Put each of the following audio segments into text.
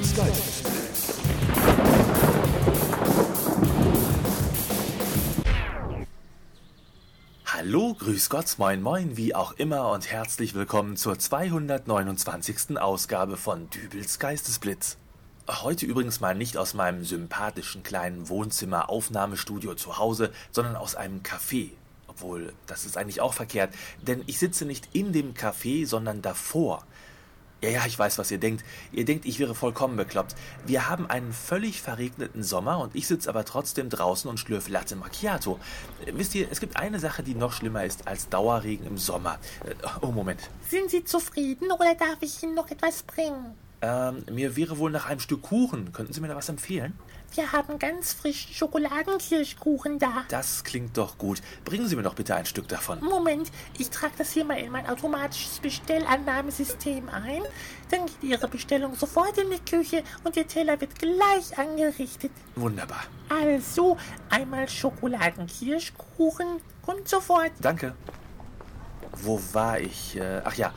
Geist. Hallo, grüß Gott, moin moin, wie auch immer und herzlich willkommen zur 229. Ausgabe von Dübels Geistesblitz. Heute übrigens mal nicht aus meinem sympathischen kleinen Wohnzimmer Aufnahmestudio zu Hause, sondern aus einem Café. Obwohl, das ist eigentlich auch verkehrt, denn ich sitze nicht in dem Café, sondern davor. Ja, ja, ich weiß, was ihr denkt. Ihr denkt, ich wäre vollkommen bekloppt. Wir haben einen völlig verregneten Sommer und ich sitze aber trotzdem draußen und schlürfe Latte Macchiato. Wisst ihr, es gibt eine Sache, die noch schlimmer ist als Dauerregen im Sommer. Äh, Oh, Moment. Sind Sie zufrieden oder darf ich Ihnen noch etwas bringen? Ähm, mir wäre wohl nach einem Stück Kuchen. Könnten Sie mir da was empfehlen? Wir haben ganz frischen Schokoladenkirschkuchen da. Das klingt doch gut. Bringen Sie mir doch bitte ein Stück davon. Moment, ich trage das hier mal in mein automatisches Bestellannahmesystem ein. Dann geht Ihre Bestellung sofort in die Küche und Ihr Teller wird gleich angerichtet. Wunderbar. Also, einmal Schokoladenkirschkuchen und sofort. Danke. Wo war ich? Äh, Ach ja,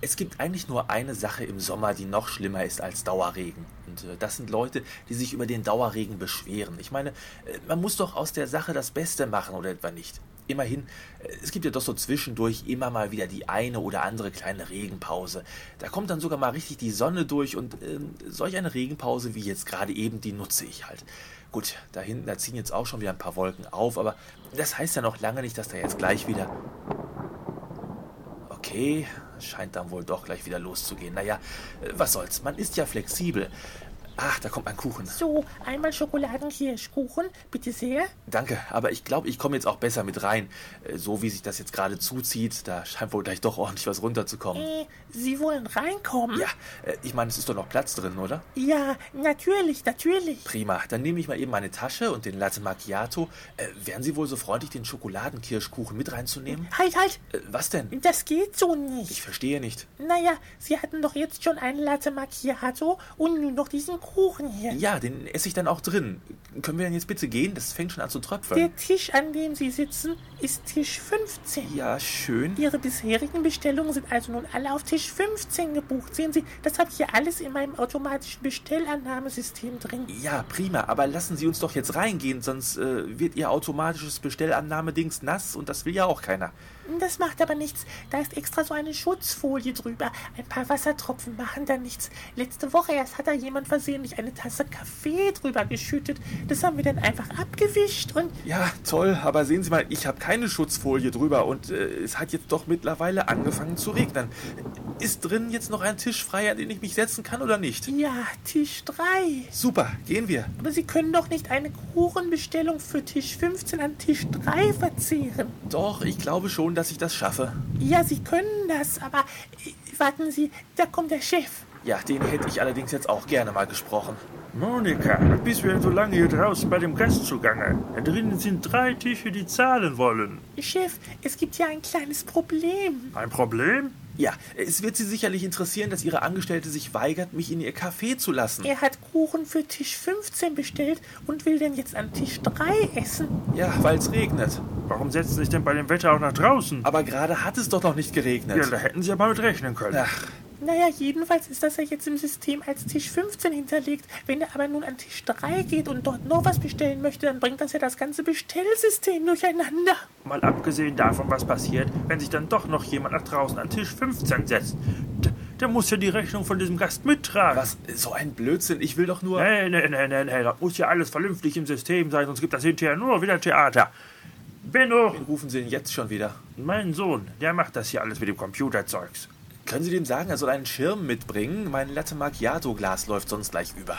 es gibt eigentlich nur eine Sache im Sommer, die noch schlimmer ist als Dauerregen. Und äh, das sind Leute, die sich über den Dauerregen beschweren. Ich meine, äh, man muss doch aus der Sache das Beste machen, oder etwa nicht? Immerhin, äh, es gibt ja doch so zwischendurch immer mal wieder die eine oder andere kleine Regenpause. Da kommt dann sogar mal richtig die Sonne durch und ähm, solch eine Regenpause wie jetzt gerade eben, die nutze ich halt. Gut, da hinten, da ziehen jetzt auch schon wieder ein paar Wolken auf, aber das heißt ja noch lange nicht, dass da jetzt gleich wieder Okay, scheint dann wohl doch gleich wieder loszugehen. Naja, äh, was soll's, man ist ja flexibel. Ach, da kommt mein Kuchen. So, einmal Schokoladenkirschkuchen, bitte sehr. Danke, aber ich glaube, ich komme jetzt auch besser mit rein. Äh, So wie sich das jetzt gerade zuzieht, da scheint wohl gleich doch ordentlich was runterzukommen. Äh, Sie wollen reinkommen? Ja, äh, ich meine, es ist doch noch Platz drin, oder? Ja, natürlich, natürlich. Prima, dann nehme ich mal eben meine Tasche und den Latte Macchiato. Äh, wären Sie wohl so freundlich, den Schokoladenkirschkuchen mit reinzunehmen? Halt, halt, Äh, was denn? das geht so Ich nicht. verstehe nicht. Naja, Sie hatten doch jetzt schon einen Latte Macchiato und nun noch diesen Kuchen hier. Ja, den esse ich dann auch drin. Können wir denn jetzt bitte gehen? Das fängt schon an zu tröpfeln. Der Tisch, an dem Sie sitzen, ist Tisch 15. Ja, schön. Ihre bisherigen Bestellungen sind also nun alle auf Tisch 15 gebucht. Sehen Sie, das habe ich hier alles in meinem automatischen Bestellannahmesystem drin. Ja, prima, aber lassen Sie uns doch jetzt reingehen, sonst äh, wird Ihr automatisches Bestellannahmedings nass und das will ja auch keiner. Das macht aber nichts. Da ist extra so eine Schutzfolie drüber. Ein paar Wassertropfen machen da nichts. Letzte Woche erst hat da jemand versehentlich eine Tasse Kaffee drüber geschüttet. Das haben wir dann einfach abgewischt und Ja, toll, aber sehen Sie mal, ich habe keine Schutzfolie drüber und äh, es hat jetzt doch mittlerweile angefangen zu regnen. Ist drin jetzt noch ein Tisch frei, an den ich mich setzen kann oder nicht? ja, Tisch 3. Super, gehen wir. Aber Sie können doch nicht eine Kuchenbestellung für Tisch 15 an Tisch 3 verzehren. Doch, ich glaube schon, dass ich das schaffe. Ja, Sie können das, aber äh, warten Sie, da kommt der Chef. Ja, den hätte ich allerdings jetzt auch gerne mal gesprochen. Monika, du denn so lange hier draußen bei dem Gast zugange? Da drinnen sind drei Tische, die zahlen wollen. Chef, es gibt hier ein kleines Problem. Ein Problem? Ja, es wird Sie sicherlich interessieren, dass Ihre Angestellte sich weigert, mich in Ihr Café zu lassen. Er hat Kuchen für Tisch 15 bestellt und will den jetzt an Tisch 3 essen. Ja, weil es regnet. Warum setzen Sie sich denn bei dem Wetter auch nach draußen? Aber gerade hat es doch noch nicht geregnet. Ja, da hätten Sie ja mal mit rechnen können. Ach, Naja, jedenfalls ist das ja jetzt im System als Tisch 15 hinterlegt. Wenn er aber nun an Tisch 3 geht und dort noch was bestellen möchte, dann bringt das ja das ganze Bestellsystem durcheinander. Mal abgesehen davon, was passiert, wenn sich dann doch noch jemand nach draußen an Tisch 15 setzt. D der muss ja die Rechnung von diesem Gast mittragen. was? So ein Blödsinn. Ich will doch nur. Nee, nee, nee, nee, nee, das muss ja alles vernünftig im System sein, sonst gibt das hinterher nur wieder Theater. Benno, Wen rufen Sie denn jetzt schon wieder? mein Sohn, der macht das hier alles mit dem Computerzeugs. Können Sie dem sagen, er soll einen Schirm mitbringen? Mein Latte Macchiato-Glas läuft sonst gleich über.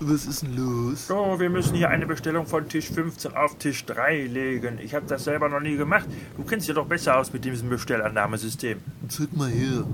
Was ist denn los? So, wir müssen hier eine Bestellung von Tisch 15 auf Tisch 3 legen. Ich habe das selber noch nie gemacht. Du kennst dich doch besser aus mit diesem Bestellannahmesystem. Zeig mal her.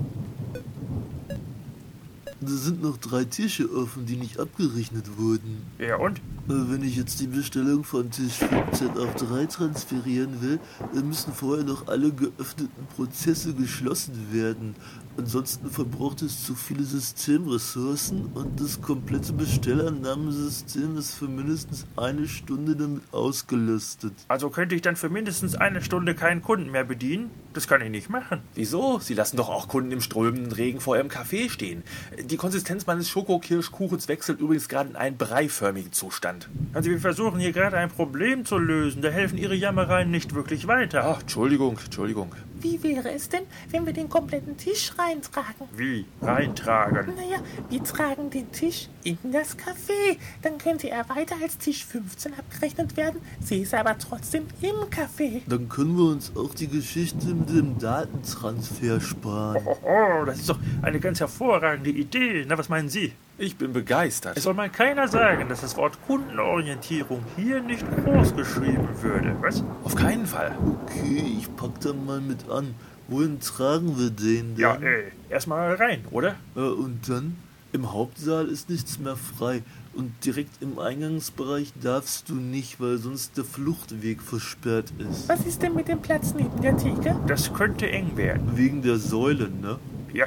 Da sind noch drei Tische offen, die nicht abgerechnet wurden. Ja und? Wenn ich jetzt die Bestellung von Tisch 15 auf 3 transferieren will, dann müssen vorher noch alle geöffneten Prozesse geschlossen werden. Ansonsten verbraucht es zu viele Systemressourcen und das komplette Bestellannahmesystem ist für mindestens eine Stunde damit ausgelastet. Also könnte ich dann für mindestens eine Stunde keinen Kunden mehr bedienen? Das kann ich nicht machen. Wieso? Sie lassen doch auch Kunden im strömenden Regen vor ihrem Café stehen. Die Konsistenz meines Schokokirschkuchens wechselt übrigens gerade in einen breiförmigen Zustand. Also wir versuchen hier gerade ein Problem zu lösen. Da helfen Ihre Jammereien nicht wirklich weiter. Ach, Entschuldigung, Entschuldigung. Wie wäre es denn, wenn wir den kompletten Tisch reintragen? Wie? Reintragen. Naja, wir tragen den Tisch in das Café. Dann könnte er weiter als Tisch 15 abgerechnet werden, sie ist aber trotzdem im Café. Dann können wir uns auch die Geschichte mit dem Datentransfer sparen. Oh, oh, das ist doch eine ganz hervorragende Idee. Na, was meinen Sie? Ich bin begeistert. Es soll mal keiner sagen, dass das Wort Kundenorientierung hier nicht groß geschrieben würde. Was? Auf keinen Fall. Okay, ich pack dann mal mit an. Wohin tragen wir den denn? Ja, äh, erstmal rein, oder? Äh, und dann? Im Hauptsaal ist nichts mehr frei. Und direkt im Eingangsbereich darfst du nicht, weil sonst der Fluchtweg versperrt ist. Was ist denn mit dem Platz neben der Theke? Das könnte eng werden. Wegen der Säulen, ne? Ja,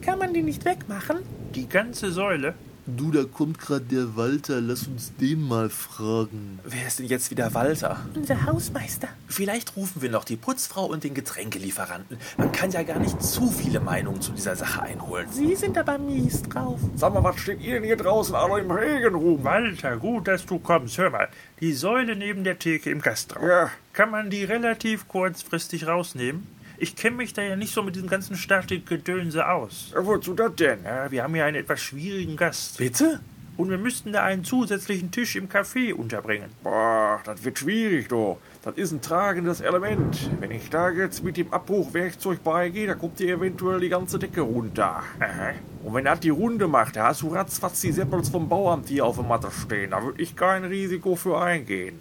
Kann man die nicht wegmachen? Die ganze Säule. Du, da kommt gerade der Walter. Lass uns den mal fragen. Wer ist denn jetzt wieder Walter? Unser Hausmeister. Vielleicht rufen wir noch die Putzfrau und den Getränkelieferanten. Man kann ja gar nicht zu viele Meinungen zu dieser Sache einholen. Sie sind aber mies drauf. Sag mal, was steht ihr denn hier draußen alle im Regen rum? Walter, gut, dass du kommst. Hör mal, die Säule neben der Theke im Gastraum. Ja. Kann man die relativ kurzfristig rausnehmen? Ich kenne mich da ja nicht so mit diesem ganzen Statikgedönse aus. Ja, wozu das denn? Ja, wir haben ja einen etwas schwierigen Gast. Bitte? Und wir müssten da einen zusätzlichen Tisch im Café unterbringen. Boah, das wird schwierig, du. Das ist ein tragendes Element. Wenn ich da jetzt mit dem Abbruchwerkzeug beigehe, da kommt dir eventuell die ganze Decke runter. Aha. Und wenn das die Runde macht, da hast du ratzfatz die Seppels vom Bauamt hier auf der Matte stehen. Da würde ich kein Risiko für eingehen.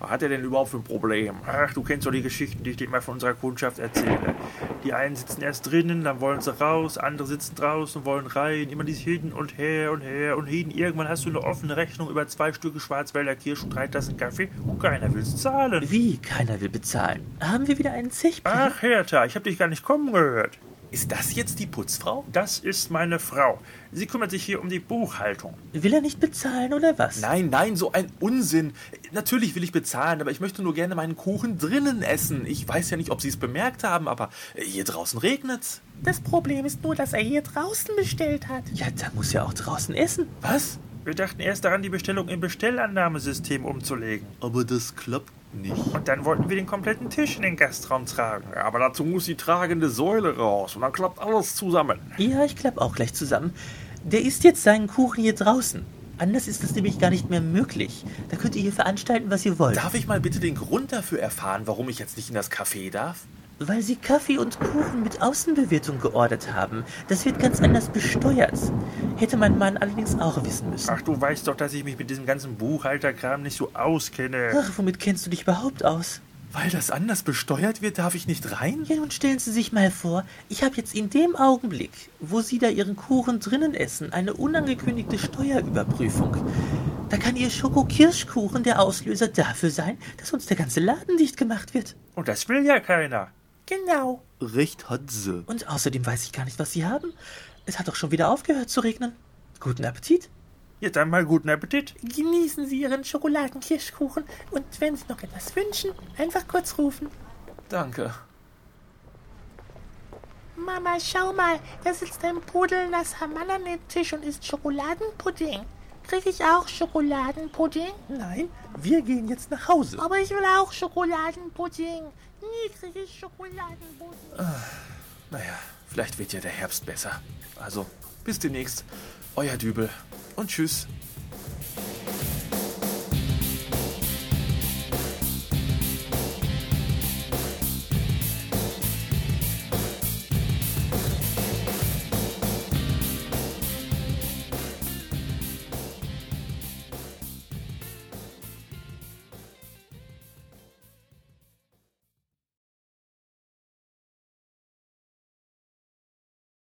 Was hat er denn überhaupt für ein Problem? Ach, du kennst doch die Geschichten, die ich dir immer von unserer Kundschaft erzähle. Die einen sitzen erst drinnen, dann wollen sie raus, andere sitzen draußen, wollen rein, immer dies hin und her und her und hin. Irgendwann hast du eine offene Rechnung über zwei Stücke Schwarzwälder Kirsch und drei Tassen Kaffee und keiner will's zahlen. Wie? Keiner will bezahlen. Haben wir wieder einen Zechbrief? Ach, Hertha, ich hab dich gar nicht kommen gehört. Ist das jetzt die Putzfrau? Das ist meine Frau. Sie kümmert sich hier um die Buchhaltung. Will er nicht bezahlen oder was? Nein, nein, so ein Unsinn. Natürlich will ich bezahlen, aber ich möchte nur gerne meinen Kuchen drinnen essen. Ich weiß ja nicht, ob Sie es bemerkt haben, aber hier draußen regnet's. Das Problem ist nur, dass er hier draußen bestellt hat. Ja, da muss er auch draußen essen. Was? Wir dachten erst daran, die Bestellung im Bestellannahmesystem umzulegen. Aber das klappt nicht. Und dann wollten wir den kompletten Tisch in den Gastraum tragen. Aber dazu muss die tragende Säule raus und dann klappt alles zusammen. Ja, ich klapp auch gleich zusammen. Der isst jetzt seinen Kuchen hier draußen. Anders ist das nämlich gar nicht mehr möglich. Da könnt ihr hier veranstalten, was ihr wollt. Darf ich mal bitte den Grund dafür erfahren, warum ich jetzt nicht in das Café darf? Weil sie Kaffee und Kuchen mit Außenbewirtung geordert haben. Das wird ganz anders besteuert. Hätte mein Mann allerdings auch wissen müssen. Ach, du weißt doch, dass ich mich mit diesem ganzen Buchhalterkram nicht so auskenne. Ach, womit kennst du dich überhaupt aus? Weil das anders besteuert wird, darf ich nicht rein? Ja, nun stellen Sie sich mal vor, ich habe jetzt in dem Augenblick, wo Sie da Ihren Kuchen drinnen essen, eine unangekündigte Steuerüberprüfung. Da kann Ihr Schokokirschkuchen der Auslöser dafür sein, dass uns der ganze Laden dicht gemacht wird. Und das will ja keiner. Genau. Recht hat sie. Und außerdem weiß ich gar nicht, was Sie haben. Es hat doch schon wieder aufgehört zu regnen. Guten Appetit. Jetzt einmal guten Appetit. Genießen Sie Ihren Schokoladenkirschkuchen und wenn Sie noch etwas wünschen, einfach kurz rufen. Danke. Mama, schau mal, da sitzt ein pudelnasser Mann an dem Tisch und isst Schokoladenpudding. Krieg ich auch Schokoladenpudding? Nein, wir gehen jetzt nach Hause. Aber ich will auch Schokoladenpudding. Nie krieg ich Schokoladenpudding. Naja, vielleicht wird ja der Herbst besser. Also, bis demnächst. Euer Dübel. Und tschüss.